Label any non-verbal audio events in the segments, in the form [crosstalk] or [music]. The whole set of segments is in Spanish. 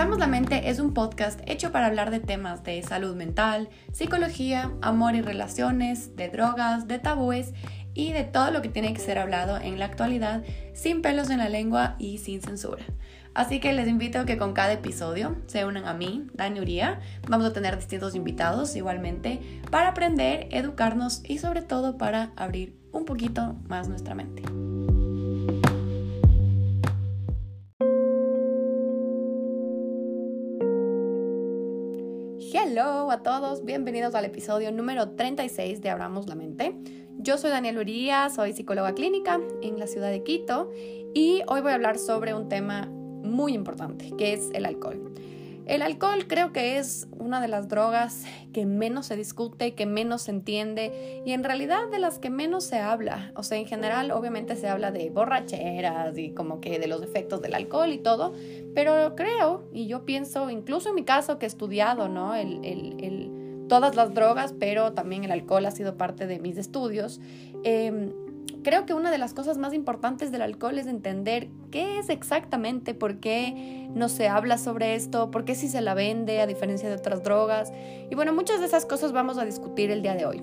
Abramos la Mente es un podcast hecho para hablar de temas de salud mental, psicología, amor y relaciones, de drogas, de tabúes y de todo lo que tiene que ser hablado en la actualidad sin pelos en la lengua y sin censura. Así que les invito a que con cada episodio se unan a mí, Dani Uría. Vamos a tener distintos invitados igualmente para aprender, educarnos y sobre todo para abrir un poquito más nuestra mente. Hello a todos, bienvenidos al episodio número 36 de Abramos la Mente. Yo soy Daniel Uría, soy psicóloga clínica en la ciudad de Quito y hoy voy a hablar sobre un tema muy importante, que es el alcohol. El alcohol creo que es una de las drogas que menos se discute, que menos se entiende y en realidad de las que menos se habla. O sea, en general obviamente se habla de borracheras y como que de los efectos del alcohol y todo, pero creo, y yo pienso, incluso en mi caso que he estudiado, ¿no? El, todas las drogas, pero también el alcohol ha sido parte de mis estudios. Em, creo que una de las cosas más importantes del alcohol es entender qué es exactamente, por qué no se habla sobre esto, por qué si se la vende a diferencia de otras drogas. Y bueno, muchas de esas cosas vamos a discutir el día de hoy.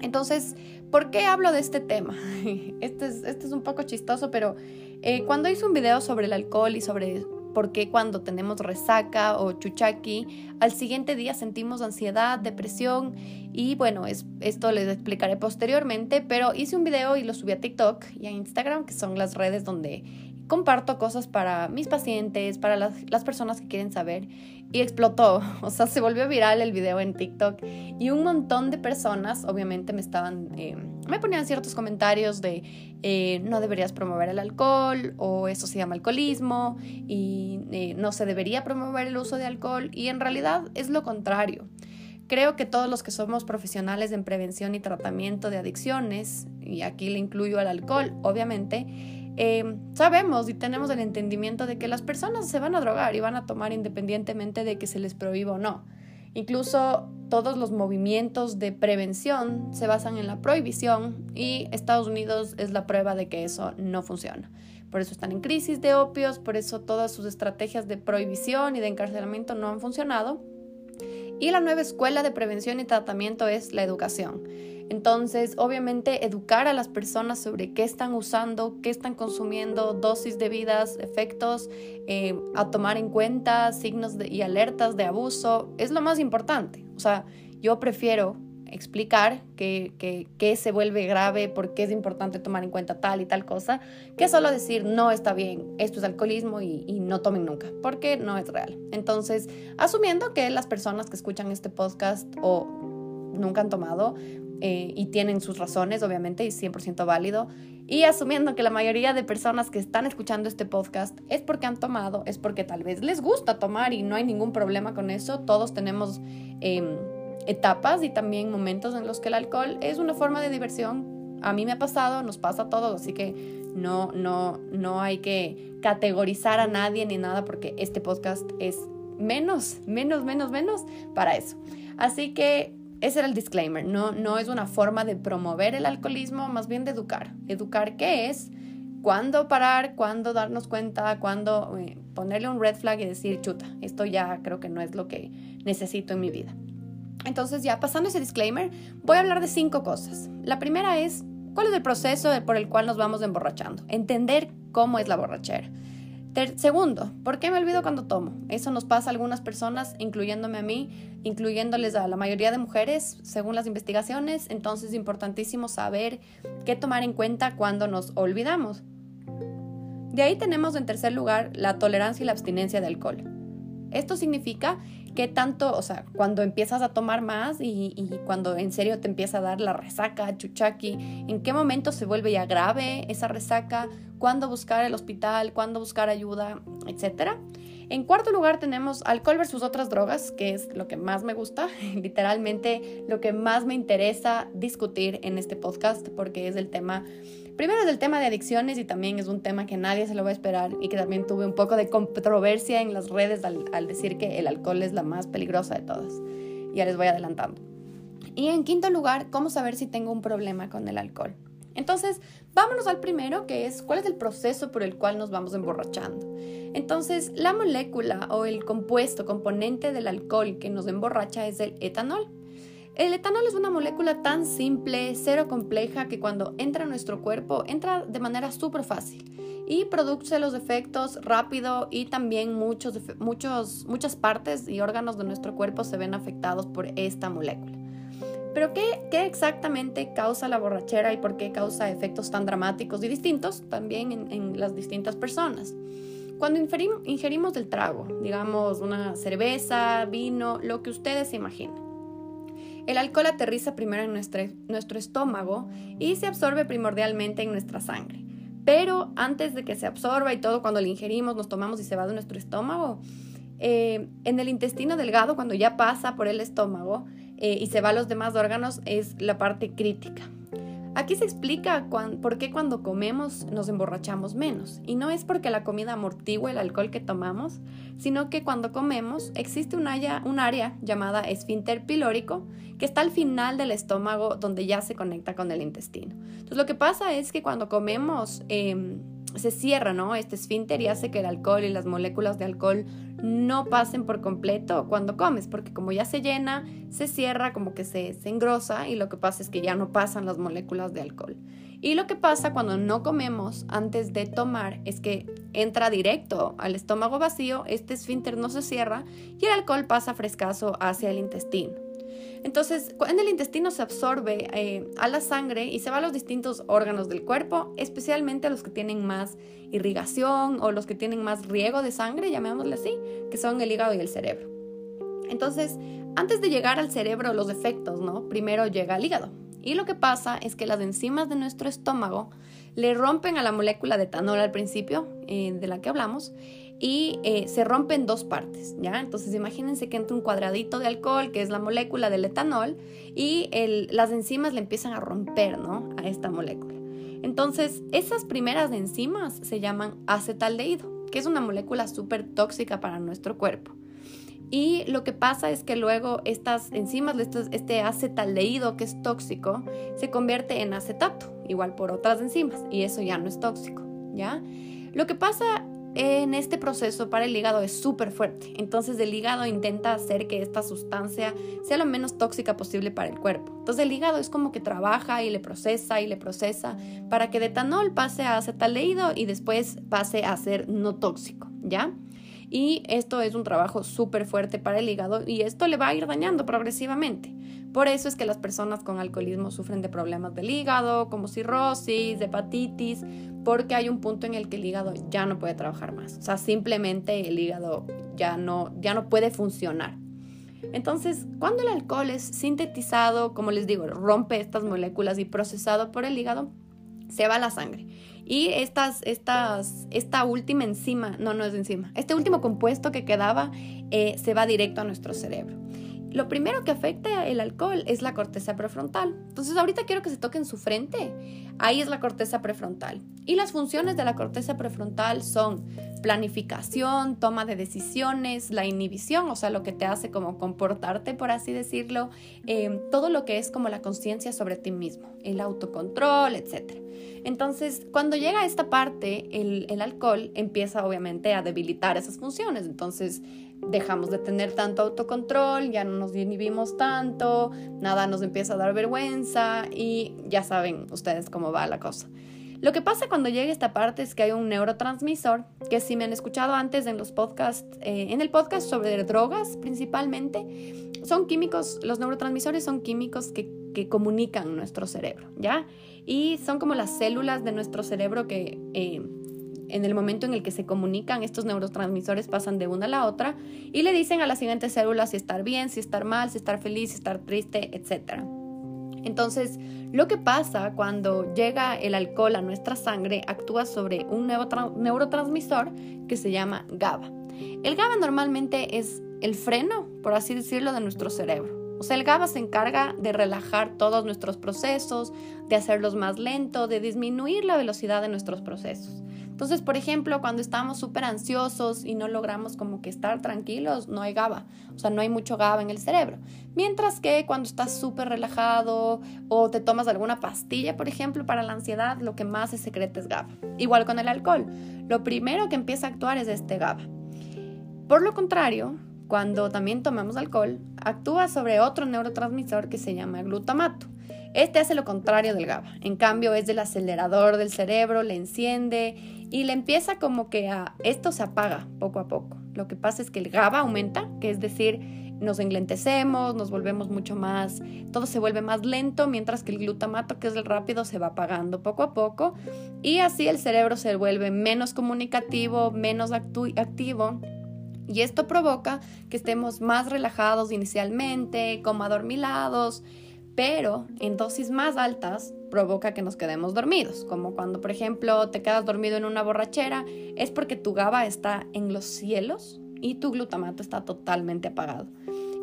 Entonces, ¿por qué hablo de este tema? [laughs] Este es, este es un poco chistoso, pero eh, cuando hice un video sobre el alcohol y sobre por qué cuando tenemos resaca o chuchaki, al siguiente día sentimos ansiedad, depresión y bueno, es, esto les explicaré posteriormente, pero hice un video y lo subí a TikTok y a Instagram, que son las redes donde comparto cosas para mis pacientes, para las, personas que quieren saber y explotó, [laughs] o sea, se volvió viral el video en TikTok y un montón de personas obviamente me estaban, eh, me ponían ciertos comentarios de eh, no deberías promover el alcohol o eso se llama alcoholismo y eh, no se debería promover el uso de alcohol y en realidad es lo contrario. Creo que todos los que somos profesionales en prevención y tratamiento de adicciones, y aquí le incluyo al alcohol, obviamente, eh, sabemos y tenemos el entendimiento de que las personas se van a drogar y van a tomar independientemente de que se les prohíba o no. Incluso todos los movimientos de prevención se basan en la prohibición y Estados Unidos es la prueba de que eso no funciona. Por eso están en crisis de opios, por eso todas sus estrategias de prohibición y de encarcelamiento no han funcionado. Y la nueva escuela de prevención y tratamiento es la educación. Entonces, obviamente, educar a las personas sobre qué están usando, qué están consumiendo, dosis debidas, efectos, eh, a tomar en cuenta, signos y alertas de abuso, es lo más importante. O sea, yo prefiero explicar qué que, se vuelve grave, por qué es importante tomar en cuenta tal y tal cosa, que solo decir no está bien, esto es alcoholismo y no tomen nunca, porque no es real. Entonces, asumiendo que las personas que escuchan este podcast o nunca han tomado, eh, y tienen sus razones, obviamente, y 100% válido. Y asumiendo que la mayoría de personas que están escuchando este podcast es porque han tomado, es porque tal vez les gusta tomar y no hay ningún problema con eso. Todos tenemos em, etapas y también momentos en los que el alcohol es una forma de diversión. A mí me ha pasado, nos pasa a todos, así que no, no, no hay que categorizar a nadie ni nada porque este podcast es menos, menos, menos, menos para eso. Así que ese era el disclaimer, no, no es una forma de promover el alcoholismo, más bien de educar. Educar qué es, cuándo parar, cuándo darnos cuenta, cuándo eh, ponerle un red flag y decir, chuta, esto ya creo que no es lo que necesito en mi vida. Entonces ya pasando ese disclaimer, voy a hablar de cinco cosas. La primera es, ¿cuál es el proceso por el cual nos vamos emborrachando? Entender cómo es la borrachera segundo, ¿por qué me olvido cuando tomo? Eso nos pasa a algunas personas, incluyéndome a mí, incluyéndoles a la mayoría de mujeres, según las investigaciones. Entonces es importantísimo saber qué tomar en cuenta cuando nos olvidamos. De ahí tenemos en tercer lugar la tolerancia y la abstinencia de alcohol. Esto significa que tanto, o sea, cuando empiezas a tomar más y, cuando en serio te empieza a dar la resaca, chuchaki, en qué momento se vuelve ya grave esa resaca, cuándo buscar el hospital, cuándo buscar ayuda, etc. En cuarto lugar tenemos alcohol versus otras drogas, que es lo que más me gusta, [laughs] literalmente lo que más me interesa discutir en este podcast, porque es el tema Primero es el tema de adicciones y también es un tema que nadie se lo va a esperar y que también tuve un poco de controversia en las redes al, decir que el alcohol es la más peligrosa de todas. Ya les voy adelantando. Y en quinto lugar, ¿cómo saber si tengo un problema con el alcohol? Entonces, vámonos al primero, que es cuál es el proceso por el cual nos vamos emborrachando. Entonces, la molécula o el compuesto, componente del alcohol que nos emborracha es el etanol. El etanol es una molécula tan simple, cero compleja, que cuando entra a nuestro cuerpo entra de manera súper fácil y produce los efectos rápido y también muchos, muchos, muchas partes y órganos de nuestro cuerpo se ven afectados por esta molécula. Pero ¿qué, ¿qué, exactamente causa la borrachera y por qué causa efectos tan dramáticos y distintos también en, en las distintas personas? Cuando ingerimos, ingerimos el trago, digamos una cerveza, vino, lo que ustedes se imaginen, el alcohol aterriza primero en nuestro, nuestro estómago y se absorbe primordialmente en nuestra sangre. Pero antes de que se absorba y todo, cuando lo ingerimos, nos tomamos y se va de nuestro estómago, eh, en el intestino delgado, cuando ya pasa por el estómago eh, y se va a los demás órganos, es la parte crítica. Aquí se explica por qué cuando comemos nos emborrachamos menos. Y no es porque la comida amortigua el alcohol que tomamos, sino que cuando comemos existe un área, llamada esfínter pilórico que está al final del estómago donde ya se conecta con el intestino. Entonces lo que pasa es que cuando comemos em, se cierra ¿no? este esfínter y hace que el alcohol y las moléculas de alcohol no pasen por completo cuando comes, porque como ya se llena, se cierra, como que se, se engrosa y lo que pasa es que ya no pasan las moléculas de alcohol. Y lo que pasa cuando no comemos antes de tomar es que entra directo al estómago vacío, este esfínter no se cierra y el alcohol pasa frescazo hacia el intestino. Entonces, en el intestino se absorbe eh, a la sangre y se va a los distintos órganos del cuerpo, especialmente a los que tienen más irrigación o los que tienen más riego de sangre, llamémosle así, que son el hígado y el cerebro. Entonces, antes de llegar al cerebro, los efectos, ¿no? Primero llega al hígado. Y lo que pasa es que las enzimas de nuestro estómago le rompen a la molécula de etanol al principio, eh, de la que hablamos, y eh, se rompe en dos partes, ¿ya? Entonces imagínense que entra un cuadradito de alcohol, que es la molécula del etanol, y las enzimas le empiezan a romper, ¿no? A esta molécula. Entonces, esas primeras enzimas se llaman acetaldehído, que es una molécula súper tóxica para nuestro cuerpo. Y lo que pasa es que luego estas enzimas, este acetaldehído que es tóxico, se convierte en acetato, igual por otras enzimas, y eso ya no es tóxico, ¿ya? Lo que pasa en este proceso para el hígado es súper fuerte. Entonces el hígado intenta hacer que esta sustancia sea lo menos tóxica posible para el cuerpo. Entonces el hígado es como que trabaja y le procesa y le procesa para que de etanol pase a acetaldehído y después pase a ser no tóxico, ¿ya? Y esto es un trabajo súper fuerte para el hígado y esto le va a ir dañando progresivamente. Por eso es que las personas con alcoholismo sufren de problemas del hígado, como cirrosis, hepatitis, porque hay un punto en el que el hígado ya no puede trabajar más. O sea, simplemente el hígado ya no, ya no puede funcionar. Entonces, cuando el alcohol es sintetizado, como les digo, rompe estas moléculas y procesado por el hígado, se va a la sangre. Y estas, estas, esta última enzima, no, no es enzima, este último compuesto que quedaba eh, se va directo a nuestro cerebro lo primero que afecta el alcohol es la corteza prefrontal. Entonces ahorita quiero que se toquen su frente. Ahí es la corteza prefrontal. Y las funciones de la corteza prefrontal son planificación, toma de decisiones, la inhibición, o sea, lo que te hace como comportarte, por así decirlo, eh, todo lo que es como la conciencia sobre ti mismo, el autocontrol, etc. Entonces, cuando llega a esta parte, el alcohol empieza obviamente a debilitar esas funciones. Entonces, dejamos de tener tanto autocontrol, ya no nos inhibimos tanto, nada nos empieza a dar vergüenza y ya saben ustedes cómo va la cosa. Lo que pasa cuando llega esta parte es que hay un neurotransmisor, que si me han escuchado antes en los podcasts, eh, en el podcast sobre drogas principalmente, son químicos, los neurotransmisores son químicos que, que comunican nuestro cerebro, ¿ya? Y son como las células de nuestro cerebro que... Eh, en el momento en el que se comunican, estos neurotransmisores pasan de una a la otra y le dicen a las siguientes células si estar bien, si estar mal, si estar feliz, si estar triste, etc. Entonces, lo que pasa cuando llega el alcohol a nuestra sangre actúa sobre un neurotransmisor que se llama GABA. El GABA normalmente es el freno, por así decirlo, de nuestro cerebro. O sea, el GABA se encarga de relajar todos nuestros procesos, de hacerlos más lentos, de disminuir la velocidad de nuestros procesos. Entonces, por ejemplo, cuando estamos súper ansiosos y no logramos como que estar tranquilos, no hay GABA, o sea, no hay mucho GABA en el cerebro. Mientras que cuando estás súper relajado o te tomas alguna pastilla, por ejemplo, para la ansiedad, lo que más se secreta es GABA. Igual con el alcohol, lo primero que empieza a actuar es este GABA. Por lo contrario, cuando también tomamos alcohol, actúa sobre otro neurotransmisor que se llama glutamato. Este hace lo contrario del GABA. En cambio, es del acelerador del cerebro, le enciende y le empieza como que a... Esto se apaga poco a poco. Lo que pasa es que el GABA aumenta, que es decir, nos englentecemos, nos volvemos mucho más, todo se vuelve más lento, mientras que el glutamato, que es el rápido, se va apagando poco a poco y así el cerebro se vuelve menos comunicativo, menos activo y esto provoca que estemos más relajados inicialmente, como adormilados, pero en dosis más altas provoca que nos quedemos dormidos, como cuando por ejemplo te quedas dormido en una borrachera, es porque tu GABA está en los cielos y tu glutamato está totalmente apagado.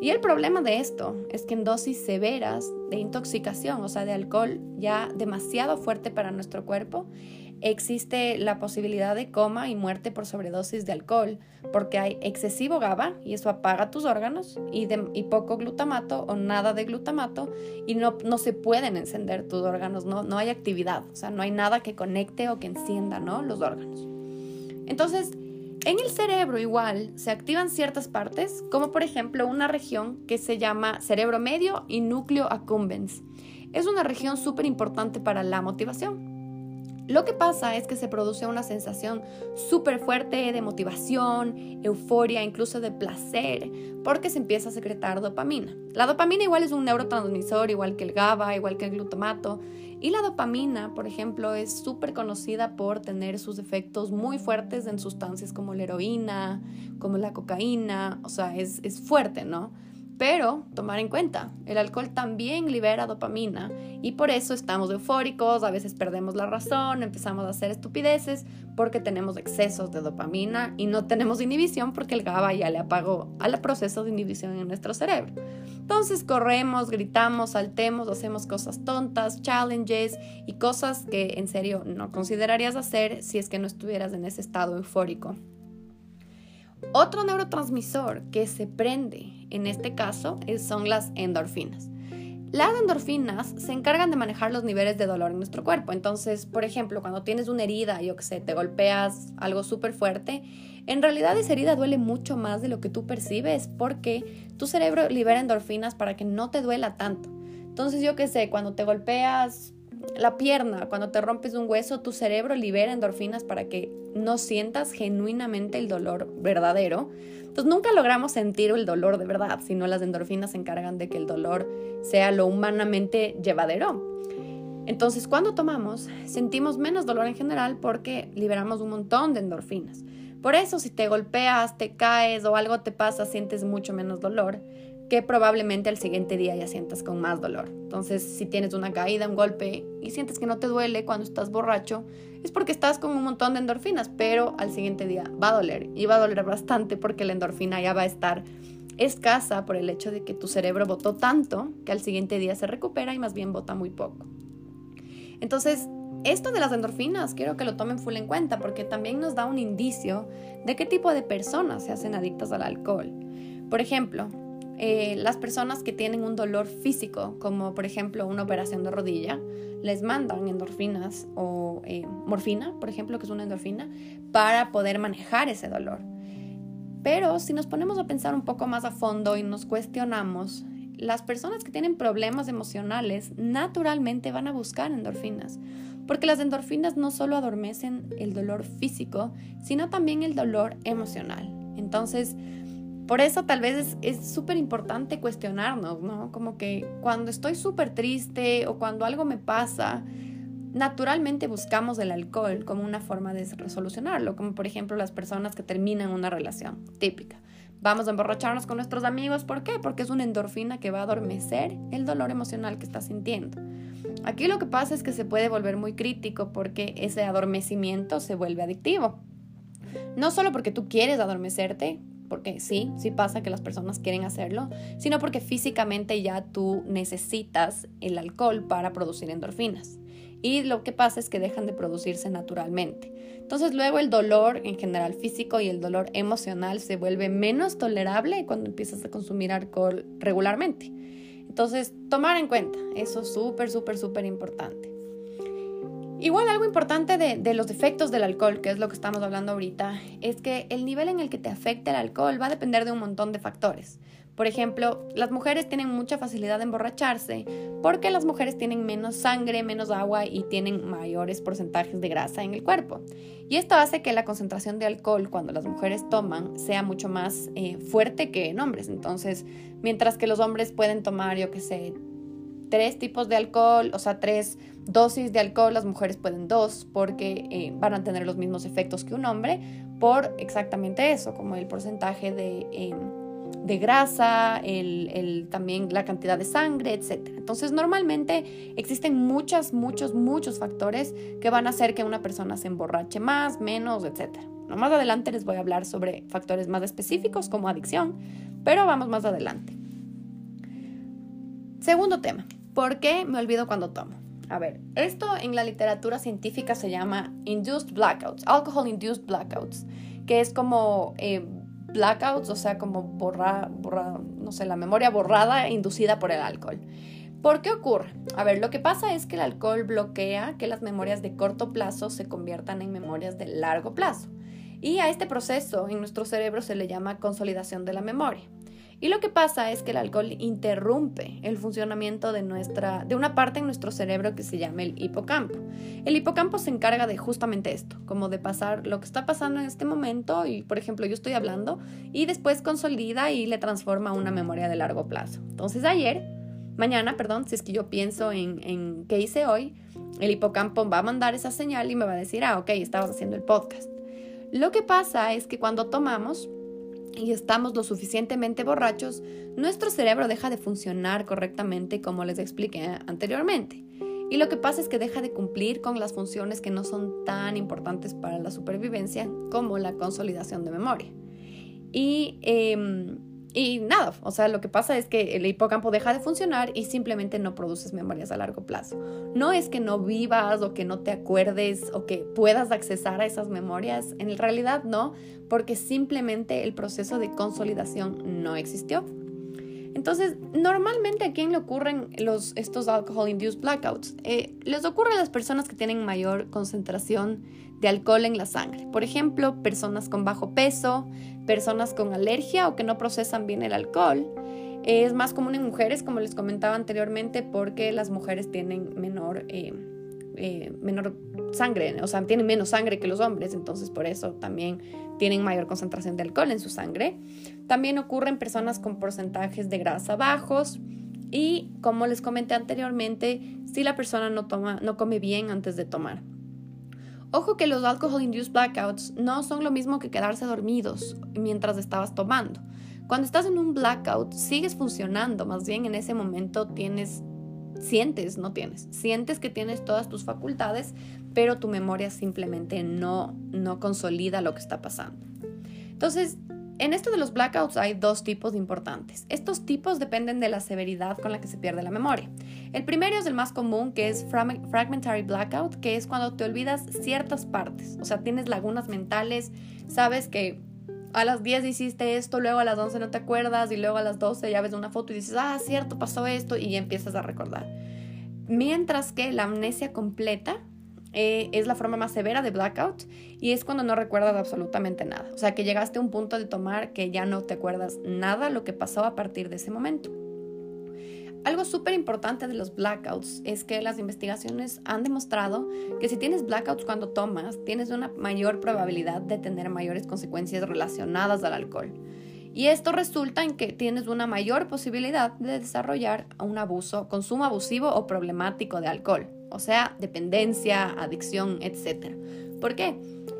Y el problema de esto es que en dosis severas de intoxicación, o sea, de alcohol ya demasiado fuerte para nuestro cuerpo, existe la posibilidad de coma y muerte por sobredosis de alcohol, porque hay excesivo GABA y eso apaga tus órganos y, poco glutamato o nada de glutamato y no, no se pueden encender tus órganos, no, no hay actividad, o sea, no hay nada que conecte o que encienda ¿no? los órganos. Entonces, en el cerebro igual se activan ciertas partes, como por ejemplo una región que se llama cerebro medio y núcleo accumbens. Es una región súper importante para la motivación. Lo que pasa es que se produce una sensación súper fuerte de motivación, euforia, incluso de placer, porque se empieza a secretar dopamina. La dopamina igual es un neurotransmisor, igual que el GABA, igual que el glutamato. Y la dopamina, por ejemplo, es súper conocida por tener sus efectos muy fuertes en sustancias como la heroína, como la cocaína, o sea, es, es fuerte, ¿no? Pero tomar en cuenta, el alcohol también libera dopamina y por eso estamos eufóricos, a veces perdemos la razón, empezamos a hacer estupideces porque tenemos excesos de dopamina y no tenemos inhibición porque el GABA ya le apagó al proceso de inhibición en nuestro cerebro. Entonces corremos, gritamos, saltemos, hacemos cosas tontas, challenges y cosas que en serio no considerarías hacer si es que no estuvieras en ese estado eufórico. Otro neurotransmisor que se prende en este caso son las endorfinas. Las endorfinas se encargan de manejar los niveles de dolor en nuestro cuerpo. Entonces, por ejemplo, cuando tienes una herida, yo que sé, te golpeas algo súper fuerte, en realidad esa herida duele mucho más de lo que tú percibes porque tu cerebro libera endorfinas para que no te duela tanto. Entonces, yo que sé, cuando te golpeas la pierna, cuando te rompes un hueso, tu cerebro libera endorfinas para que no sientas genuinamente el dolor verdadero. Entonces nunca logramos sentir el dolor de verdad, sino las endorfinas se encargan de que el dolor sea lo humanamente llevadero. Entonces cuando tomamos sentimos menos dolor en general porque liberamos un montón de endorfinas. Por eso si te golpeas, te caes o algo te pasa, sientes mucho menos dolor que probablemente al siguiente día ya sientas con más dolor. Entonces, si tienes una caída, un golpe y sientes que no te duele cuando estás borracho, es porque estás con un montón de endorfinas, pero al siguiente día va a doler y va a doler bastante porque la endorfina ya va a estar escasa por el hecho de que tu cerebro votó tanto que al siguiente día se recupera y más bien vota muy poco. Entonces, esto de las endorfinas quiero que lo tomen full en cuenta porque también nos da un indicio de qué tipo de personas se hacen adictas al alcohol. Por ejemplo, eh, las personas que tienen un dolor físico, como por ejemplo una operación de rodilla, les mandan endorfinas o eh, morfina, por ejemplo, que es una endorfina, para poder manejar ese dolor. Pero si nos ponemos a pensar un poco más a fondo y nos cuestionamos, las personas que tienen problemas emocionales naturalmente van a buscar endorfinas, porque las endorfinas no solo adormecen el dolor físico, sino también el dolor emocional. Entonces, por eso tal vez es súper importante cuestionarnos, ¿no? Como que cuando estoy súper triste o cuando algo me pasa, naturalmente buscamos el alcohol como una forma de resolucionarlo, como por ejemplo las personas que terminan una relación típica. Vamos a emborracharnos con nuestros amigos, ¿por qué? Porque es una endorfina que va a adormecer el dolor emocional que estás sintiendo. Aquí lo que pasa es que se puede volver muy crítico porque ese adormecimiento se vuelve adictivo. No solo porque tú quieres adormecerte, porque sí, sí pasa que las personas quieren hacerlo, sino porque físicamente ya tú necesitas el alcohol para producir endorfinas. y lo que pasa es que dejan de producirse naturalmente. Entonces luego el dolor en general físico y el dolor emocional se vuelve menos tolerable cuando empiezas a consumir alcohol regularmente. Entonces tomar en cuenta, eso es súper, súper, súper importante. Igual algo importante de, los efectos del alcohol, que es lo que estamos hablando ahorita, es que el nivel en el que te afecta el alcohol va a depender de un montón de factores. Por ejemplo, las mujeres tienen mucha facilidad de emborracharse porque las mujeres tienen menos sangre, menos agua y tienen mayores porcentajes de grasa en el cuerpo. Y esto hace que la concentración de alcohol cuando las mujeres toman sea mucho más eh, fuerte que en hombres. Entonces, mientras que los hombres pueden tomar, yo qué sé, tres tipos de alcohol, o sea, tres dosis de alcohol, las mujeres pueden dos porque eh, van a tener los mismos efectos que un hombre por exactamente eso, como el porcentaje de, em, de grasa, el, también la cantidad de sangre, etc. Entonces, normalmente existen muchos, muchos, muchos factores que van a hacer que una persona se emborrache más, menos, etc. Más adelante les voy a hablar sobre factores más específicos como adicción, pero vamos más adelante. Segundo tema, ¿por qué me olvido cuando tomo? A ver, esto en la literatura científica se llama induced blackouts, alcohol induced blackouts, que es como eh, blackouts, o sea, como borra, borra, no sé, la memoria borrada inducida por el alcohol. ¿Por qué ocurre? A ver, lo que pasa es que el alcohol bloquea que las memorias de corto plazo se conviertan en memorias de largo plazo. Y a este proceso en nuestro cerebro se le llama consolidación de la memoria. Y lo que pasa es que el alcohol interrumpe el funcionamiento de, nuestra, de una parte en nuestro cerebro que se llama el hipocampo. El hipocampo se encarga de justamente esto, como de pasar lo que está pasando en este momento y, por ejemplo, yo estoy hablando y después consolida y le transforma una memoria de largo plazo. Entonces ayer, mañana, perdón, si es que yo pienso en, en qué hice hoy, el hipocampo va a mandar esa señal y me va a decir, ah, ok, estabas haciendo el podcast. Lo que pasa es que cuando tomamos, y estamos lo suficientemente borrachos, nuestro cerebro deja de funcionar correctamente como les expliqué anteriormente. Y lo que pasa es que deja de cumplir con las funciones que no son tan importantes para la supervivencia como la consolidación de memoria. Y em, y nada, o sea, lo que pasa es que el hipocampo deja de funcionar y simplemente no produces memorias a largo plazo. No es que no vivas o que no te acuerdes o que puedas accesar a esas memorias, en realidad no, porque simplemente el proceso de consolidación no existió. Entonces, normalmente a quién le ocurren los, estos alcohol-induced blackouts? Eh, les ocurre a las personas que tienen mayor concentración de alcohol en la sangre. Por ejemplo, personas con bajo peso, personas con alergia o que no procesan bien el alcohol. Es más común en mujeres, como les comentaba anteriormente, porque las mujeres tienen menor, eh, eh, menor sangre, o sea, tienen menos sangre que los hombres, entonces por eso también tienen mayor concentración de alcohol en su sangre. También ocurre en personas con porcentajes de grasa bajos y, como les comenté anteriormente, si la persona no, toma, no come bien antes de tomar. Ojo que los alcohol-induced blackouts no son lo mismo que quedarse dormidos mientras estabas tomando. Cuando estás en un blackout, sigues funcionando, más bien en ese momento tienes, sientes, no tienes, sientes que tienes todas tus facultades, pero tu memoria simplemente no, no consolida lo que está pasando. Entonces, en esto de los blackouts hay dos tipos importantes. Estos tipos dependen de la severidad con la que se pierde la memoria. El primero es el más común, que es fragmentary blackout, que es cuando te olvidas ciertas partes. O sea, tienes lagunas mentales, sabes que a las 10 hiciste esto, luego a las 11 no te acuerdas y luego a las 12 ya ves una foto y dices, ah, cierto, pasó esto y empiezas a recordar. Mientras que la amnesia completa eh, es la forma más severa de blackout y es cuando no recuerdas absolutamente nada. O sea, que llegaste a un punto de tomar que ya no te acuerdas nada lo que pasó a partir de ese momento. Algo súper importante de los blackouts es que las investigaciones han demostrado que si tienes blackouts cuando tomas, tienes una mayor probabilidad de tener mayores consecuencias relacionadas al alcohol. Y esto resulta en que tienes una mayor posibilidad de desarrollar un abuso, consumo abusivo o problemático de alcohol o sea, dependencia, adicción, etc. ¿Por qué?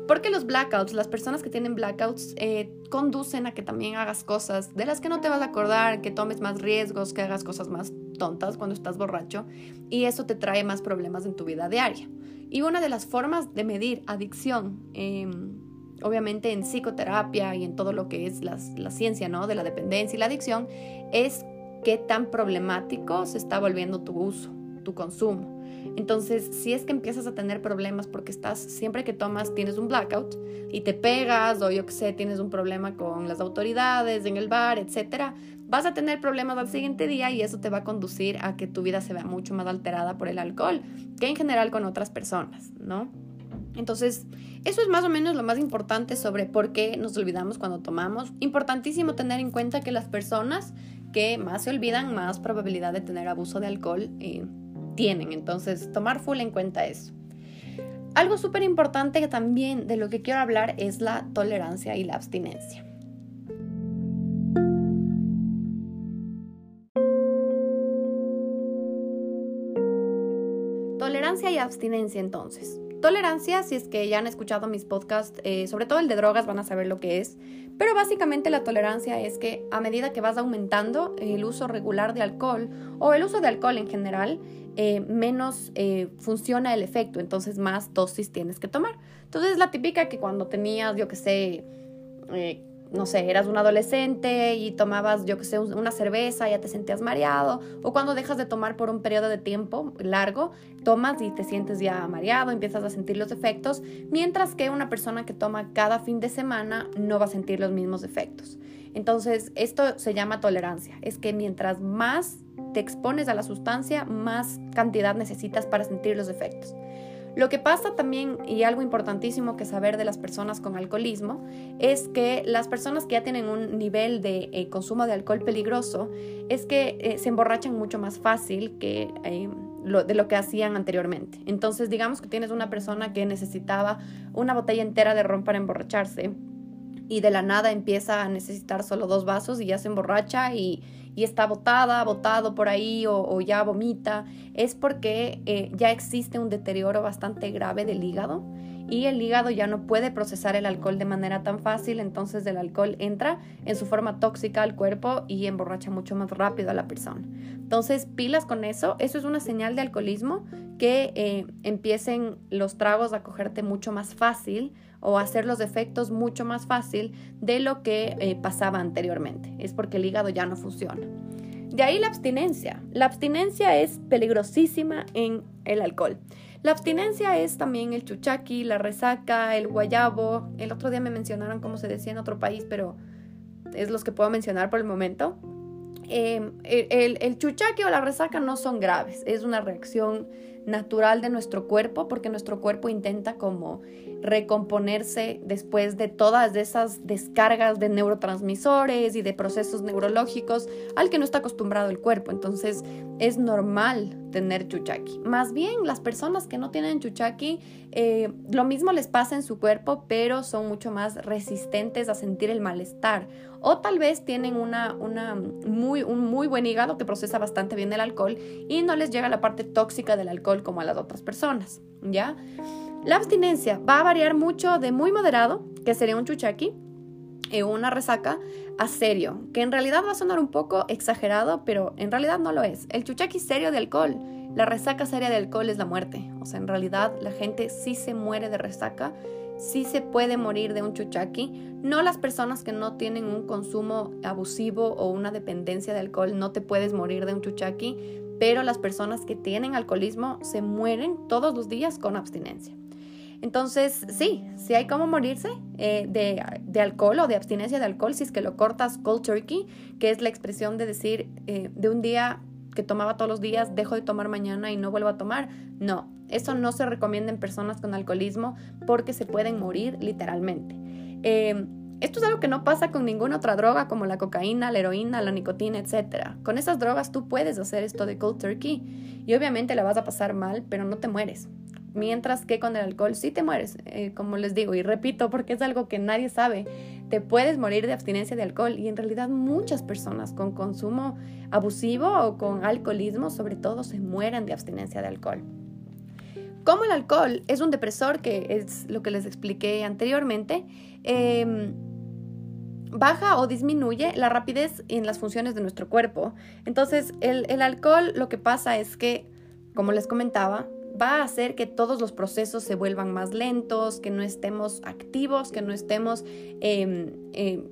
Porque los blackouts, las personas que tienen blackouts, eh, conducen a que también hagas cosas de las que no te vas a acordar, que tomes más riesgos, que hagas cosas más tontas cuando estás borracho y eso te trae más problemas en tu vida diaria. Y una de las formas de medir adicción, em, obviamente en psicoterapia y en todo lo que es la, ciencia ¿no? de la dependencia y la adicción, es qué tan problemático se está volviendo tu uso, tu consumo. Entonces, si es que empiezas a tener problemas porque estás, siempre que tomas, tienes un blackout y te pegas o yo qué sé, tienes un problema con las autoridades en el bar, etcétera, vas a tener problemas al siguiente día y eso te va a conducir a que tu vida se vea mucho más alterada por el alcohol que en general con otras personas, ¿no? Entonces, eso es más o menos lo más importante sobre por qué nos olvidamos cuando tomamos. Importantísimo tener en cuenta que las personas que más se olvidan, más probabilidad de tener abuso de alcohol eh, tienen. Entonces, tomar full en cuenta eso. Algo súper importante también de lo que quiero hablar es la tolerancia y la abstinencia. Tolerancia y abstinencia entonces. Tolerancia, si es que ya han escuchado mis podcasts, eh, sobre todo el de drogas, van a saber lo que es. Pero básicamente la tolerancia es que a medida que vas aumentando el uso regular de alcohol o el uso de alcohol en general, eh, menos eh, funciona el efecto, entonces más dosis tienes que tomar. Entonces la típica que cuando tenías, yo que sé, no sé, eras un adolescente y tomabas, yo que sé, una cerveza, ya te sentías mareado, o cuando dejas de tomar por un periodo de tiempo largo, tomas y te sientes ya mareado, empiezas a sentir los efectos, mientras que una persona que toma cada fin de semana no va a sentir los mismos efectos. Entonces, esto se llama tolerancia, es que mientras más te expones a la sustancia, más cantidad necesitas para sentir los efectos. Lo que pasa también, y algo importantísimo que saber de las personas con alcoholismo, es que las personas que ya tienen un nivel de eh, consumo de alcohol peligroso, es que eh, se emborrachan mucho más fácil que eh, de lo que hacían anteriormente. Entonces, digamos que tienes una persona que necesitaba una botella entera de ron para emborracharse y de la nada empieza a necesitar solo dos vasos y ya se emborracha y y está botada, botado por ahí o, ya vomita, es porque eh, ya existe un deterioro bastante grave del hígado y el hígado ya no puede procesar el alcohol de manera tan fácil, entonces el alcohol entra en su forma tóxica al cuerpo y emborracha mucho más rápido a la persona. Entonces, pilas con eso, eso es una señal de alcoholismo que eh, empiecen los tragos a cogerte mucho más fácil o hacer los efectos mucho más fácil de lo que eh, pasaba anteriormente. Es porque el hígado ya no funciona. De ahí la abstinencia. La abstinencia es peligrosísima en el alcohol. La abstinencia es también el chuchaqui, la resaca, el guayabo. El otro día me mencionaron cómo se decía en otro país, pero es los que puedo mencionar por el momento. Em, el, el chuchaqui o la resaca no son graves, es una reacción natural de nuestro cuerpo porque nuestro cuerpo intenta como recomponerse después de todas esas descargas de neurotransmisores y de procesos neurológicos al que no está acostumbrado el cuerpo. Entonces es normal tener chuchaki. Más bien las personas que no tienen chuchaki, eh, lo mismo les pasa en su cuerpo, pero son mucho más resistentes a sentir el malestar. O tal vez tienen una, una muy, un muy buen hígado que procesa bastante bien el alcohol y no les llega la parte tóxica del alcohol como a las otras personas. ¿Ya? La abstinencia va a variar mucho de muy moderado, que sería un chuchaqui, eh, una resaca, a serio, que en realidad va a sonar un poco exagerado, pero en realidad no lo es. El chuchaqui serio de alcohol, la resaca seria de alcohol es la muerte. O sea, en realidad la gente sí se muere de resaca, sí se puede morir de un chuchaqui. No las personas que no tienen un consumo abusivo o una dependencia de alcohol, no te puedes morir de un chuchaqui, pero las personas que tienen alcoholismo se mueren todos los días con abstinencia. Entonces, sí, sí hay como morirse eh, de, alcohol o de abstinencia de alcohol si es que lo cortas cold turkey, que es la expresión de decir eh, de un día que tomaba todos los días, dejo de tomar mañana y no vuelvo a tomar. No, eso no se recomienda en personas con alcoholismo porque se pueden morir literalmente. Em, esto es algo que no pasa con ninguna otra droga como la cocaína, la heroína, la nicotina, etc. Con esas drogas tú puedes hacer esto de cold turkey y obviamente la vas a pasar mal, pero no te mueres. Mientras que con el alcohol sí te mueres, eh, como les digo, y repito porque es algo que nadie sabe, te puedes morir de abstinencia de alcohol y en realidad muchas personas con consumo abusivo o con alcoholismo sobre todo se mueren de abstinencia de alcohol. Como el alcohol es un depresor, que es lo que les expliqué anteriormente, em, baja o disminuye la rapidez en las funciones de nuestro cuerpo. Entonces, el, el alcohol lo que pasa es que, como les comentaba, va a hacer que todos los procesos se vuelvan más lentos, que no estemos activos, que no estemos em, em,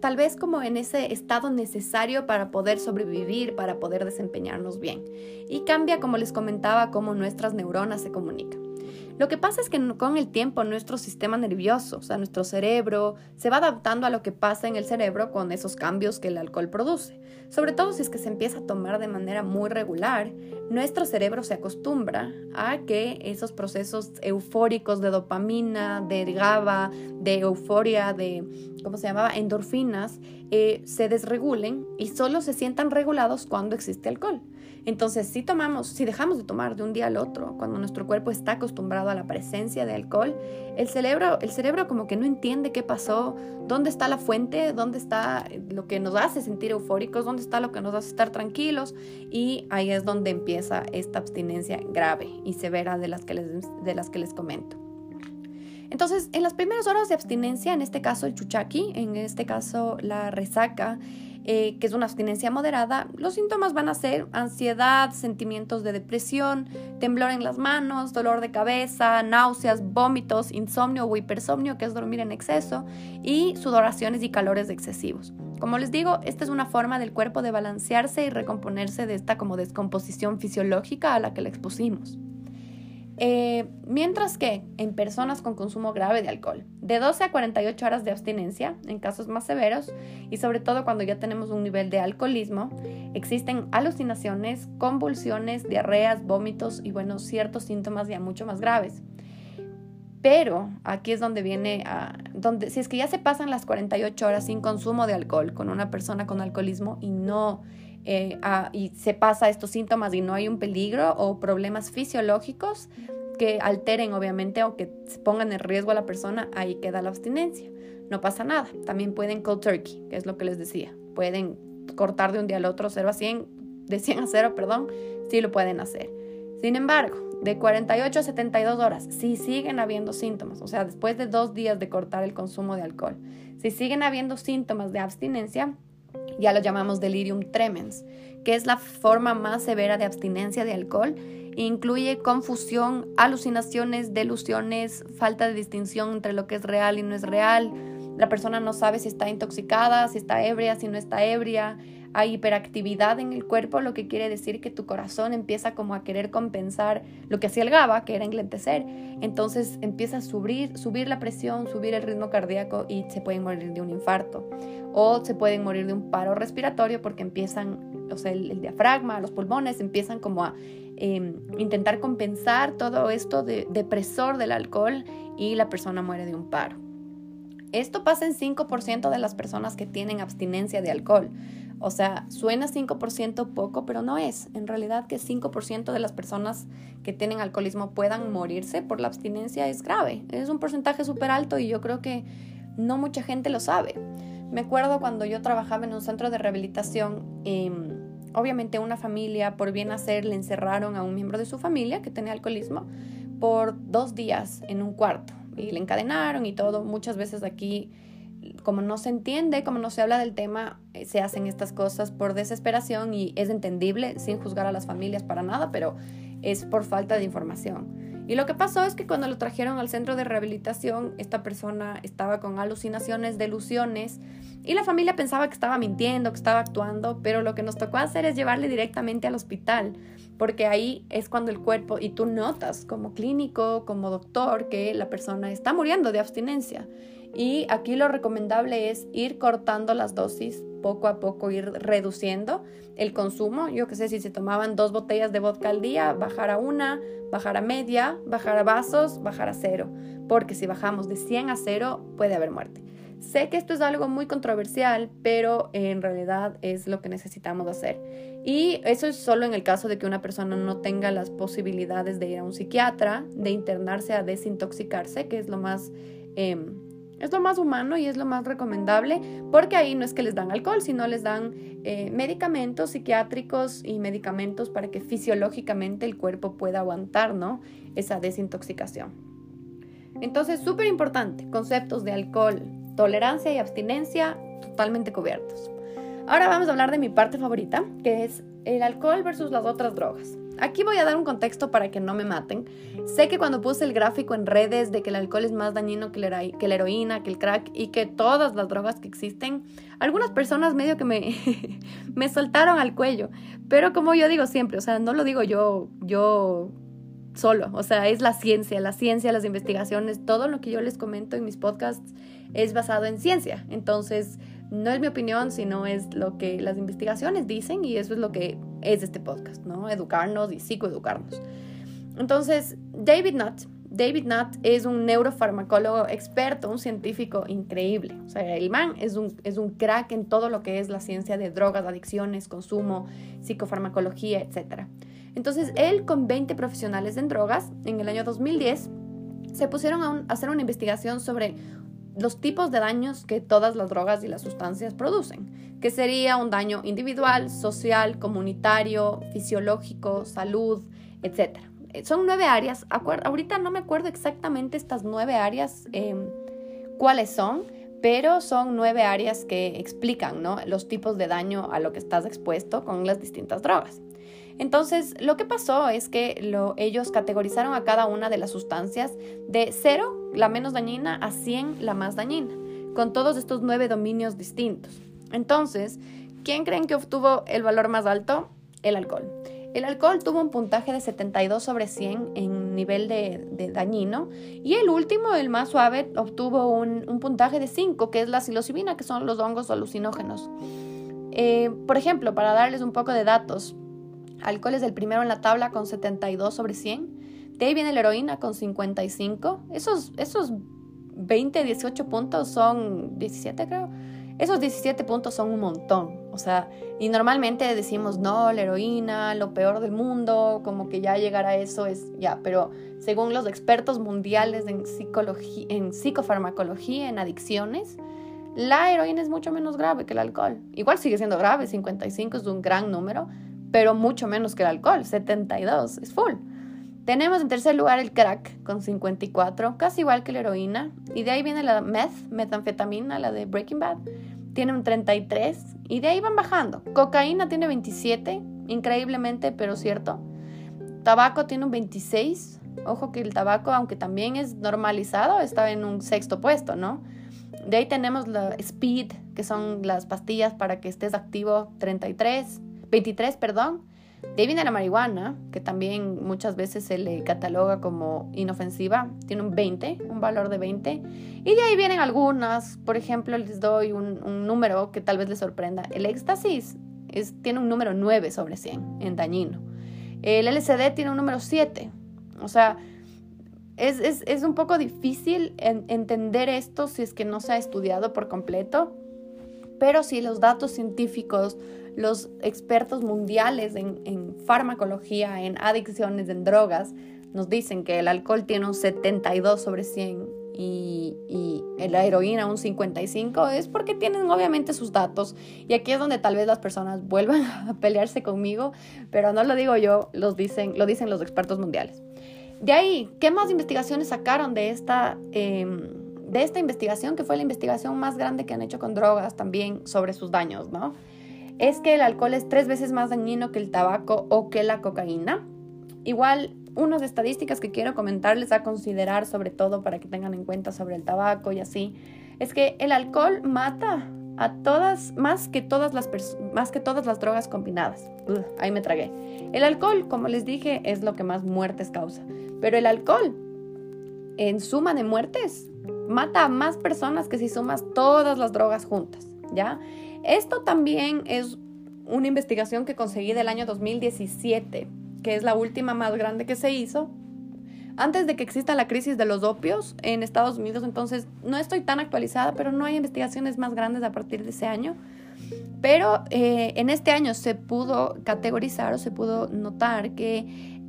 tal vez como en ese estado necesario para poder sobrevivir, para poder desempeñarnos bien. Y cambia, como les comentaba, cómo nuestras neuronas se comunican. Lo que pasa es que con el tiempo nuestro sistema nervioso, o sea, nuestro cerebro, se va adaptando a lo que pasa en el cerebro con esos cambios que el alcohol produce. Sobre todo si es que se empieza a tomar de manera muy regular, nuestro cerebro se acostumbra a que esos procesos eufóricos de dopamina, de GABA, de euforia, de, ¿cómo se llamaba?, endorfinas, eh, se desregulen y solo se sientan regulados cuando existe alcohol. Entonces, si tomamos, si dejamos de tomar de un día al otro, cuando nuestro cuerpo está acostumbrado a la presencia de alcohol, el cerebro, el cerebro como que no entiende qué pasó, dónde está la fuente, dónde está lo que nos hace sentir eufóricos, dónde está lo que nos hace estar tranquilos y ahí es donde empieza esta abstinencia grave y severa de las que les, de las que les comento. Entonces, en las primeras horas de abstinencia, en este caso el chuchaqui, en este caso la resaca, eh, que es una abstinencia moderada, los síntomas van a ser ansiedad, sentimientos de depresión, temblor en las manos, dolor de cabeza, náuseas, vómitos, insomnio o hipersomnio, que es dormir en exceso, y sudoraciones y calores excesivos. Como les digo, esta es una forma del cuerpo de balancearse y recomponerse de esta como descomposición fisiológica a la que le expusimos. Eh, mientras que en personas con consumo grave de alcohol, de 12 a 48 horas de abstinencia, en casos más severos, y sobre todo cuando ya tenemos un nivel de alcoholismo, existen alucinaciones, convulsiones, diarreas, vómitos y bueno, ciertos síntomas ya mucho más graves. Pero aquí es donde viene a, donde si es que ya se pasan las 48 horas sin consumo de alcohol con una persona con alcoholismo y no eh, y se pasa estos síntomas y no hay un peligro o problemas fisiológicos que alteren obviamente o que pongan en riesgo a la persona, ahí queda la abstinencia. No pasa nada. También pueden cold turkey, que es lo que les decía. Pueden cortar de un día al otro 0 a 100, de 100 a 0, perdón, sí lo pueden hacer. Sin embargo, de 48 a 72 horas, si siguen habiendo síntomas, o sea, después de dos días de cortar el consumo de alcohol, si siguen habiendo síntomas de abstinencia, ya lo llamamos delirium tremens, que es la forma más severa de abstinencia de alcohol. Incluye confusión, alucinaciones, delusiones, falta de distinción entre lo que es real y no es real. La persona no sabe si está intoxicada, si está ebria, si no está ebria hay hiperactividad en el cuerpo, lo que quiere decir que tu corazón empieza como a querer compensar lo que hacía el GABA, que era englentecer. Entonces empieza a subir, subir la presión, subir el ritmo cardíaco y se pueden morir de un infarto. O se pueden morir de un paro respiratorio porque empiezan, o sea, el, diafragma, los pulmones empiezan como a em, intentar compensar todo esto de depresor del alcohol y la persona muere de un paro. Esto pasa en 5% de las personas que tienen abstinencia de alcohol. O sea, suena 5% poco, pero no es. En realidad que 5% de las personas que tienen alcoholismo puedan morirse por la abstinencia es grave. Es un porcentaje súper alto y yo creo que no mucha gente lo sabe. Me acuerdo cuando yo trabajaba en un centro de rehabilitación, em, obviamente una familia por bien hacer le encerraron a un miembro de su familia que tenía alcoholismo por dos días en un cuarto y le encadenaron y todo. Muchas veces aquí como no se entiende, como no se habla del tema, eh, se hacen estas cosas por desesperación y es entendible sin juzgar a las familias para nada, pero es por falta de información. Y lo que pasó es que cuando lo trajeron al centro de rehabilitación, esta persona estaba con alucinaciones, delusiones, y la familia pensaba que estaba mintiendo, que estaba actuando, pero lo que nos tocó hacer es llevarle directamente al hospital, porque ahí es cuando el cuerpo, y tú notas como clínico, como doctor, que la persona está muriendo de abstinencia. Y aquí lo recomendable es ir cortando las dosis poco a poco, ir reduciendo el consumo. Yo que sé, si se tomaban dos botellas de vodka al día, bajar a una, bajar a media, bajar a vasos, bajar a cero. Porque si bajamos de 100 a cero, puede haber muerte. Sé que esto es algo muy controversial, pero en realidad es lo que necesitamos hacer. Y eso es solo en el caso de que una persona no tenga las posibilidades de ir a un psiquiatra, de internarse a desintoxicarse, que es lo más... Em, es lo más humano y es lo más recomendable porque ahí no es que les dan alcohol, sino les dan eh, medicamentos psiquiátricos y medicamentos para que fisiológicamente el cuerpo pueda aguantar ¿no? esa desintoxicación. Entonces, súper importante, conceptos de alcohol, tolerancia y abstinencia totalmente cubiertos. Ahora vamos a hablar de mi parte favorita, que es el alcohol versus las otras drogas. Aquí voy a dar un contexto para que no me maten. Sé que cuando puse el gráfico en redes de que el alcohol es más dañino que la, heroína, que el crack y que todas las drogas que existen, algunas personas medio que me, [laughs] me soltaron al cuello. Pero como yo digo siempre, o sea, no lo digo yo, yo solo, o sea, es la ciencia, la ciencia, las investigaciones, todo lo que yo les comento en mis podcasts es basado en ciencia. Entonces, no es mi opinión, sino es lo que las investigaciones dicen y eso es lo que es este podcast, ¿no? Educarnos y psicoeducarnos. Entonces, David Nutt, David Nutt es un neurofarmacólogo experto, un científico increíble. O sea, el man es un, es un crack en todo lo que es la ciencia de drogas, adicciones, consumo, psicofarmacología, etc. Entonces, él con 20 profesionales en drogas, en el año 2010, se pusieron a hacer una investigación sobre los tipos de daños que todas las drogas y las sustancias producen, que sería un daño individual, social, comunitario, fisiológico, salud, etc. Eh, son nueve áreas, ahorita no me acuerdo exactamente estas nueve áreas em, cuáles son, pero son nueve áreas que explican los tipos de daño a lo que estás expuesto con las distintas drogas. Entonces, lo que pasó es que ellos categorizaron a cada una de las sustancias de 0, la menos dañina, a 100, la más dañina, con todos estos nueve dominios distintos. Entonces, ¿quién creen que obtuvo el valor más alto? El alcohol. El alcohol tuvo un puntaje de 72 sobre 100 en nivel de, dañino y el último, el más suave, obtuvo un, puntaje de 5, que es la psilocibina, que son los hongos alucinógenos. Eh, por ejemplo, para darles un poco de datos, Alcohol es el primero en la tabla con 72 sobre 100. De viene la heroína con 55. Esos, esos 20, 18 puntos son 17 creo. Esos 17 puntos son un montón. O sea, y normalmente decimos, no, la heroína, lo peor del mundo, como que ya llegar a eso es ya, pero según los expertos mundiales en, psicología, en psicofarmacología, en adicciones, la heroína es mucho menos grave que el alcohol. Igual sigue siendo grave, 55 es un gran número, pero mucho menos que el alcohol, 72, es full. Tenemos en tercer lugar el crack con 54, casi igual que la heroína. Y de ahí viene la meth, metanfetamina, la de Breaking Bad. Tiene un 33 y de ahí van bajando. Cocaína tiene 27, increíblemente, pero cierto. Tabaco tiene un 26. Ojo que el tabaco, aunque también es normalizado, está en un sexto puesto, ¿no? De ahí tenemos la speed, que son las pastillas para que estés activo, 33. 23, perdón. De viene la marihuana, que también muchas veces se le cataloga como inofensiva, tiene un 20, un valor de 20. Y de ahí vienen algunas, por ejemplo, les doy un, número que tal vez les sorprenda. El éxtasis tiene un número 9 sobre 100 en dañino. El LCD tiene un número 7. O sea, es, es, es un poco difícil entender esto si es que no se ha estudiado por completo, pero si los datos científicos los expertos mundiales en, farmacología, en adicciones, en drogas, nos dicen que el alcohol tiene un 72 sobre 100 y, y, la heroína un 55, es porque tienen obviamente sus datos. Y aquí es donde tal vez las personas vuelvan [laughs] a pelearse conmigo, pero no lo digo yo, los dicen, lo dicen los expertos mundiales. De ahí, ¿qué más investigaciones sacaron de esta, em, de esta investigación, que fue la investigación más grande que han hecho con drogas también sobre sus daños, ¿no? Es que el alcohol es tres veces más dañino que el tabaco o que la cocaína. Igual, unas estadísticas que quiero comentarles a considerar, sobre todo para que tengan en cuenta sobre el tabaco y así, es que el alcohol mata a todas, más que todas las, más que todas las drogas combinadas. ahí me tragué. El alcohol, como les dije, es lo que más muertes causa. Pero el alcohol, en suma de muertes, mata a más personas que si sumas todas las drogas juntas, ¿ya? Esto también es una investigación que conseguí del año 2017, que es la última más grande que se hizo. Antes de que exista la crisis de los opios en Estados Unidos, entonces no estoy tan actualizada, pero no hay investigaciones más grandes a partir de ese año. Pero eh, en este año se pudo categorizar o se pudo notar que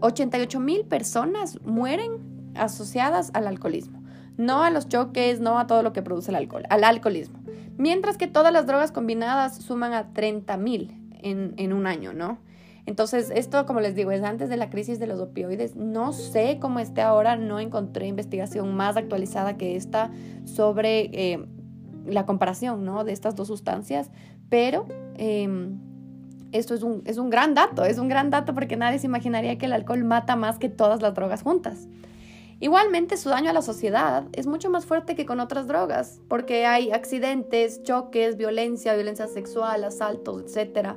88 em, mil personas mueren asociadas al alcoholismo. No a los choques, no a todo lo que produce el alcohol, al alcoholismo. Mientras que todas las drogas combinadas suman a 30 mil en, un año, ¿no? Entonces, esto, como les digo, es antes de la crisis de los opioides. No sé cómo esté ahora, no encontré investigación más actualizada que esta sobre eh, la comparación, ¿no? De estas dos sustancias, pero em, esto es un, es un gran dato, es un gran dato porque nadie se imaginaría que el alcohol mata más que todas las drogas juntas. Igualmente, su daño a la sociedad es mucho más fuerte que con otras drogas, porque hay accidentes, choques, violencia, violencia sexual, asaltos, etc.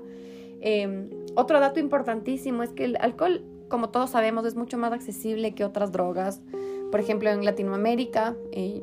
Em, otro dato importantísimo es que el alcohol, como todos sabemos, es mucho más accesible que otras drogas. Por ejemplo, en Latinoamérica, eh,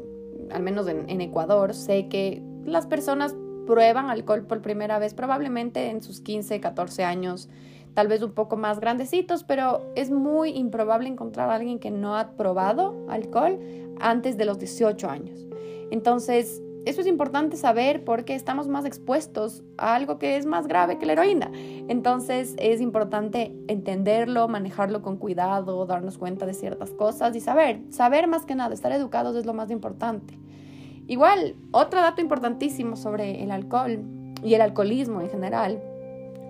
al menos en, en Ecuador, sé que las personas prueban alcohol por primera vez probablemente en sus 15, 14 años tal vez un poco más grandecitos, pero es muy improbable encontrar a alguien que no ha probado alcohol antes de los 18 años. Entonces, eso es importante saber porque estamos más expuestos a algo que es más grave que la heroína. Entonces es importante entenderlo, manejarlo con cuidado, darnos cuenta de ciertas cosas y saber, saber más que nada, estar educados es lo más importante. Igual, otro dato importantísimo sobre el alcohol y el alcoholismo en general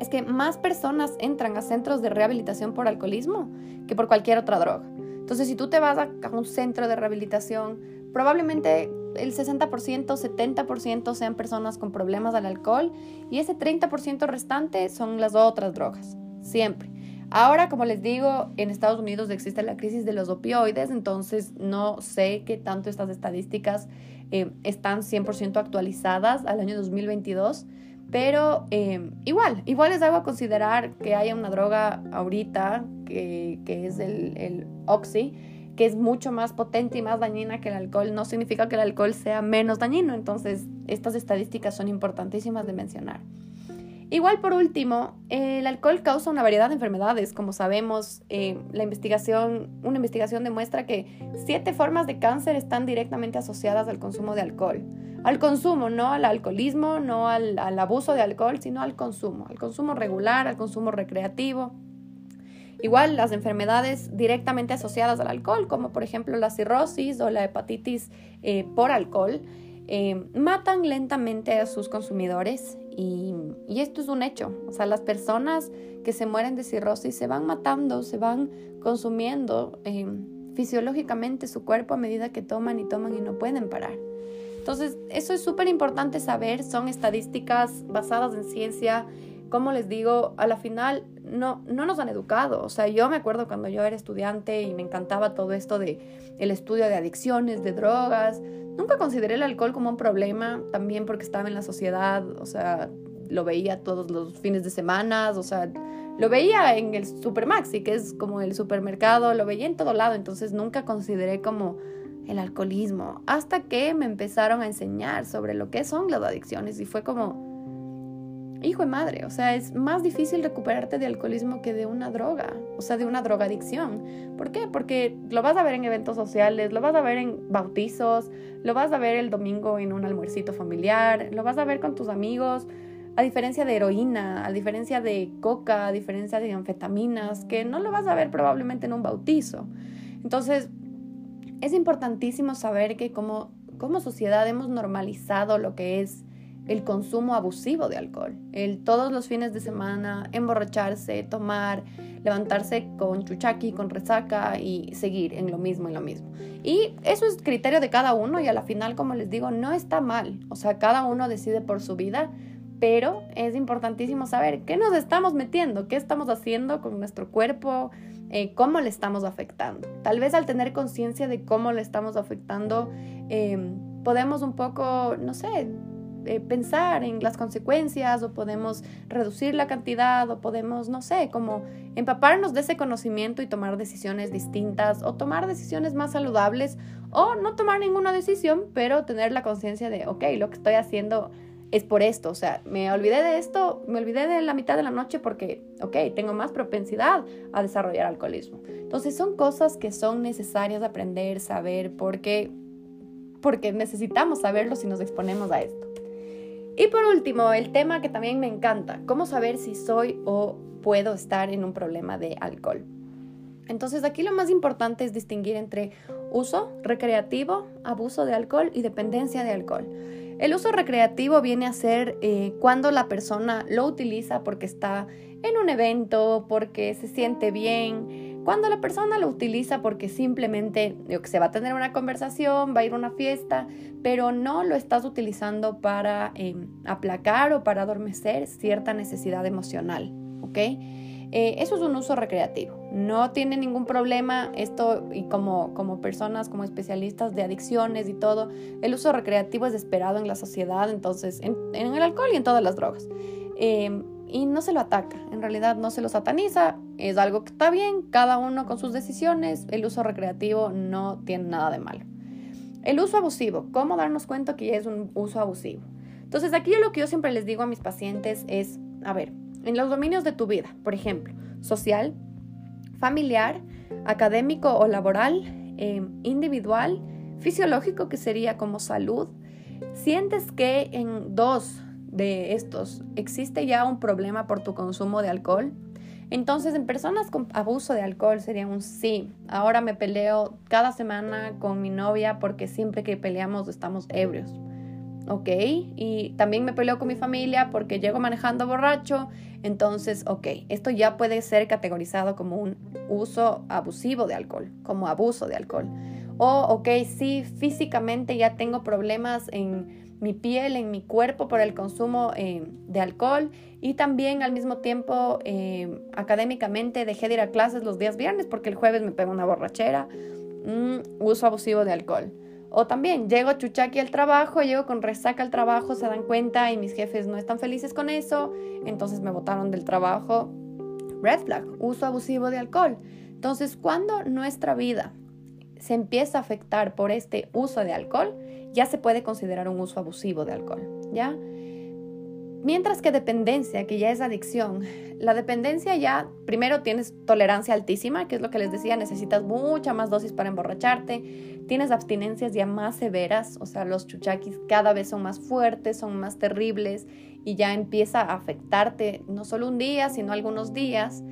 es que más personas entran a centros de rehabilitación por alcoholismo que por cualquier otra droga. Entonces, si tú te vas a, un centro de rehabilitación, probablemente el 60%, 70% sean personas con problemas al alcohol y ese 30% restante son las otras drogas, siempre. Ahora, como les digo, en Estados Unidos existe la crisis de los opioides, entonces no sé qué tanto estas estadísticas eh, están 100% actualizadas al año 2022, pero eh, igual, igual es algo a considerar que haya una droga ahorita, que, que es el, el Oxy, que es mucho más potente y más dañina que el alcohol. No significa que el alcohol sea menos dañino, entonces estas estadísticas son importantísimas de mencionar. Igual por último, el alcohol causa una variedad de enfermedades. Como sabemos, eh, la investigación, una investigación demuestra que siete formas de cáncer están directamente asociadas al consumo de alcohol. Al consumo, no al alcoholismo, no al, al abuso de alcohol, sino al consumo, al consumo regular, al consumo recreativo. Igual las enfermedades directamente asociadas al alcohol, como por ejemplo la cirrosis o la hepatitis eh, por alcohol, eh, matan lentamente a sus consumidores y, esto es un hecho. O sea, las personas que se mueren de cirrosis se van matando, se van consumiendo eh, fisiológicamente su cuerpo a medida que toman y toman y no pueden parar. Entonces, eso es súper importante saber, son estadísticas basadas en ciencia. Como les digo, a la final no, no nos han educado. O sea, yo me acuerdo cuando yo era estudiante y me encantaba todo esto de el estudio de adicciones, de drogas. Nunca consideré el alcohol como un problema, también porque estaba en la sociedad, o sea, lo veía todos los fines de semana, o sea, lo veía en el Supermaxi, que es como el supermercado, lo veía en todo lado, entonces nunca consideré como el alcoholismo, hasta que me empezaron a enseñar sobre lo que son las adicciones y fue como, hijo de madre, o sea, es más difícil recuperarte de alcoholismo que de una droga, o sea, de una drogadicción. ¿Por qué? Porque lo vas a ver en eventos sociales, lo vas a ver en bautizos, lo vas a ver el domingo en un almuercito familiar, lo vas a ver con tus amigos, a diferencia de heroína, a diferencia de coca, a diferencia de anfetaminas, que no lo vas a ver probablemente en un bautizo. Entonces, es importantísimo saber que como, como sociedad hemos normalizado lo que es el consumo abusivo de alcohol. El todos los fines de semana emborracharse, tomar, levantarse con chuchaqui, con resaca y seguir en lo mismo, en lo mismo. Y eso es criterio de cada uno y a la final, como les digo, no está mal. O sea, cada uno decide por su vida, pero es importantísimo saber qué nos estamos metiendo, qué estamos haciendo con nuestro cuerpo, eh, cómo le estamos afectando. Tal vez al tener conciencia de cómo le estamos afectando, eh, podemos un poco, no sé, eh, pensar en las consecuencias o podemos reducir la cantidad o podemos, no sé, como empaparnos de ese conocimiento y tomar decisiones distintas o tomar decisiones más saludables o no tomar ninguna decisión, pero tener la conciencia de, ok, lo que estoy haciendo es por esto, o sea, me olvidé de esto, me olvidé de la mitad de la noche porque, ok, tengo más propensidad a desarrollar alcoholismo. Entonces son cosas que son necesarias aprender, saber, porque, porque necesitamos saberlo si nos exponemos a esto. Y por último, el tema que también me encanta, cómo saber si soy o puedo estar en un problema de alcohol. Entonces aquí lo más importante es distinguir entre uso recreativo, abuso de alcohol y dependencia de alcohol. El uso recreativo viene a ser eh, cuando la persona lo utiliza porque está en un evento, porque se siente bien, Cuando la persona lo utiliza porque simplemente se va a tener una conversación, va a ir a una fiesta, pero no lo estás utilizando para em, aplacar o para adormecer cierta necesidad emocional, ¿ok? Eh, eso es un uso recreativo. No tiene ningún problema esto y como, como personas, como especialistas de adicciones y todo, el uso recreativo es esperado en la sociedad, entonces en, el alcohol y en todas las drogas. Em, y no se lo ataca, en realidad no se lo sataniza, es algo que está bien, cada uno con sus decisiones, el uso recreativo no tiene nada de malo. El uso abusivo, ¿cómo darnos cuenta que es un uso abusivo? Entonces aquí lo que yo siempre les digo a mis pacientes es, a ver, en los dominios de tu vida, por ejemplo, social, familiar, académico o laboral, eh, individual, fisiológico, que sería como salud, sientes que en dos de estos existe ya un problema por tu consumo de alcohol, entonces en personas con abuso de alcohol sería un sí. Ahora me peleo cada semana con mi novia porque siempre que peleamos estamos ebrios. ¿ok? Y también me peleo con mi familia porque llego manejando borracho, entonces, ok, esto ya puede ser categorizado como un uso abusivo de alcohol, como abuso de alcohol. O, ok, sí, físicamente ya tengo problemas en mi piel, en mi cuerpo por el consumo eh, de alcohol y también al mismo tiempo eh, académicamente dejé de ir a clases los días viernes porque el jueves me pego una borrachera, mm, uso abusivo de alcohol. O también llego chuchaqui al trabajo, llego con resaca al trabajo, se dan cuenta y mis jefes no están felices con eso, entonces me botaron del trabajo. Red flag, uso abusivo de alcohol. Entonces, cuando nuestra vida se empieza a afectar por este uso de alcohol, ya se puede considerar un uso abusivo de alcohol, ¿ya? Mientras que dependencia, que ya es adicción, la dependencia ya, primero tienes tolerancia altísima, que es lo que les decía, necesitas mucha más dosis para emborracharte, tienes abstinencias ya más severas, o sea, los chuchaquis cada vez son más fuertes, son más terribles y ya empieza a afectarte no solo un día, sino algunos días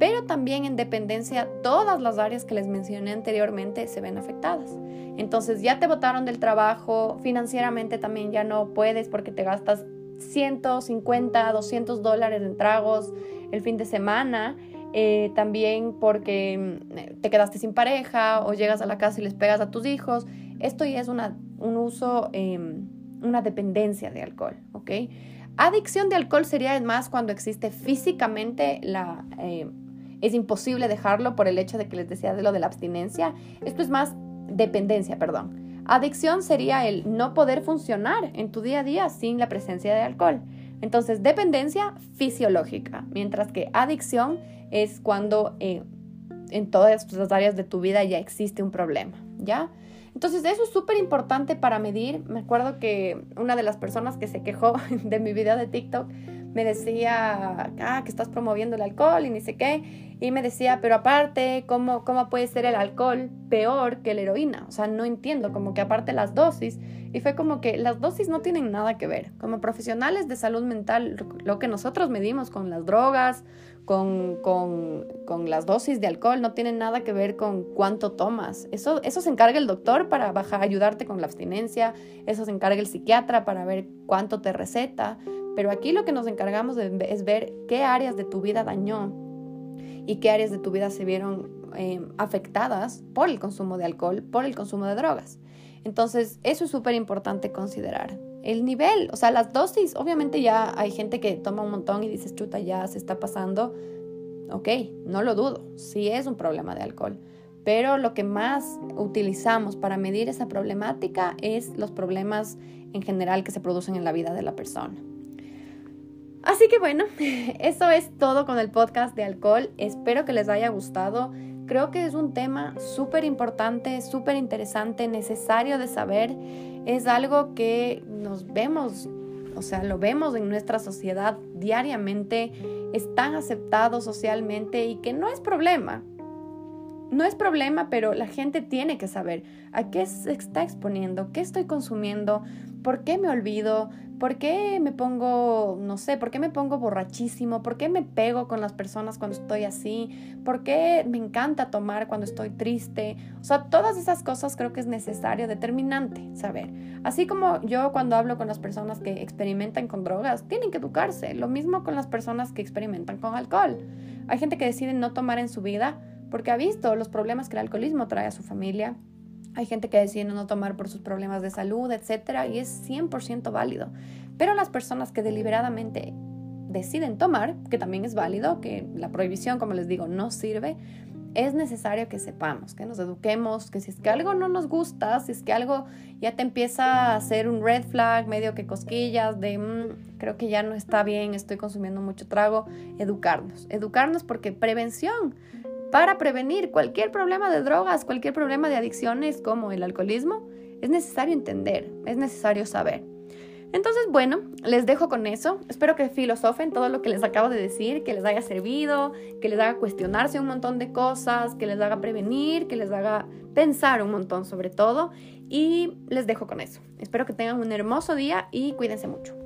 pero también en dependencia todas las áreas que les mencioné anteriormente se ven afectadas. Entonces ya te botaron del trabajo, financieramente también ya no puedes porque te gastas 150, 200 dólares en tragos el fin de semana. Eh, también porque mm, te quedaste sin pareja o llegas a la casa y les pegas a tus hijos. Esto ya es una, un uso, em, una dependencia de alcohol, ¿ok? Adicción de alcohol sería más cuando existe físicamente la, eh, es imposible dejarlo por el hecho de que les decía de lo de la abstinencia. Esto es más dependencia, perdón. Adicción sería el no poder funcionar en tu día a día sin la presencia de alcohol. Entonces, dependencia fisiológica, mientras que adicción es cuando eh, en todas las áreas de tu vida ya existe un problema, ¿ya? Entonces, eso es súper importante para medir. Me acuerdo que una de las personas que se quejó [laughs] de mi video de TikTok me decía, ah, que estás promoviendo el alcohol y ni sé qué. Y me decía, pero aparte, ¿cómo, ¿cómo puede ser el alcohol peor que la heroína? O sea, no entiendo, como que aparte las dosis. Y fue como que las dosis no tienen nada que ver. Como profesionales de salud mental, lo que nosotros medimos con las drogas, con, con, con las dosis de alcohol, no tiene nada que ver con cuánto tomas. Eso, eso se encarga el doctor para ayudarte con la abstinencia, eso se encarga el psiquiatra para ver cuánto te receta pero aquí lo que nos encargamos es ver qué áreas de tu vida dañó y qué áreas de tu vida se vieron eh, afectadas por el consumo de alcohol, por el consumo de drogas. Entonces, eso es súper importante considerar. El nivel, o sea, las dosis, obviamente ya hay gente que toma un montón y dices, chuta, ya se está pasando. Ok, no lo dudo, sí es un problema de alcohol. Pero lo que más utilizamos para medir esa problemática es los problemas en general que se producen en la vida de la persona. Así que bueno, [laughs] eso es todo con el podcast de alcohol. Espero que les haya gustado. Creo que es un tema súper importante, súper interesante, necesario de saber. Es algo que nos vemos, o sea, lo vemos en nuestra sociedad diariamente, es tan aceptado socialmente y que no es problema. No es problema, pero la gente tiene que saber a qué se está exponiendo, qué estoy consumiendo, por qué me olvido, ¿Por qué me pongo, no sé, por qué me pongo borrachísimo? ¿Por qué me pego con las personas cuando estoy así? ¿Por qué me encanta tomar cuando estoy triste? O sea, todas esas cosas creo que es necesario, determinante saber. Así como yo cuando hablo con las personas que experimentan con drogas, tienen que educarse. Lo mismo con las personas que experimentan con alcohol. Hay gente que decide no tomar en su vida porque ha visto los problemas que el alcoholismo trae a su familia. Hay gente que decide no tomar por sus problemas de salud, etcétera, y es 100% válido. Pero las personas que deliberadamente deciden tomar, que también es válido, que la prohibición, como les digo, no sirve, es necesario que sepamos, que nos eduquemos, que si es que algo no nos gusta, si es que algo ya te empieza a hacer un red flag, medio que cosquillas de mm, creo que ya no está bien, estoy consumiendo mucho trago, educarnos, educarnos porque prevención, para prevenir cualquier problema de drogas, cualquier problema de adicciones como el alcoholismo, es necesario entender, es necesario saber. Entonces, bueno, les dejo con eso. Espero que filosofen todo lo que les acabo de decir, que les haya servido, que les haga cuestionarse un montón de cosas, que les haga prevenir, que les haga pensar un montón sobre todo. Y les dejo con eso. Espero que tengan un hermoso día y cuídense mucho.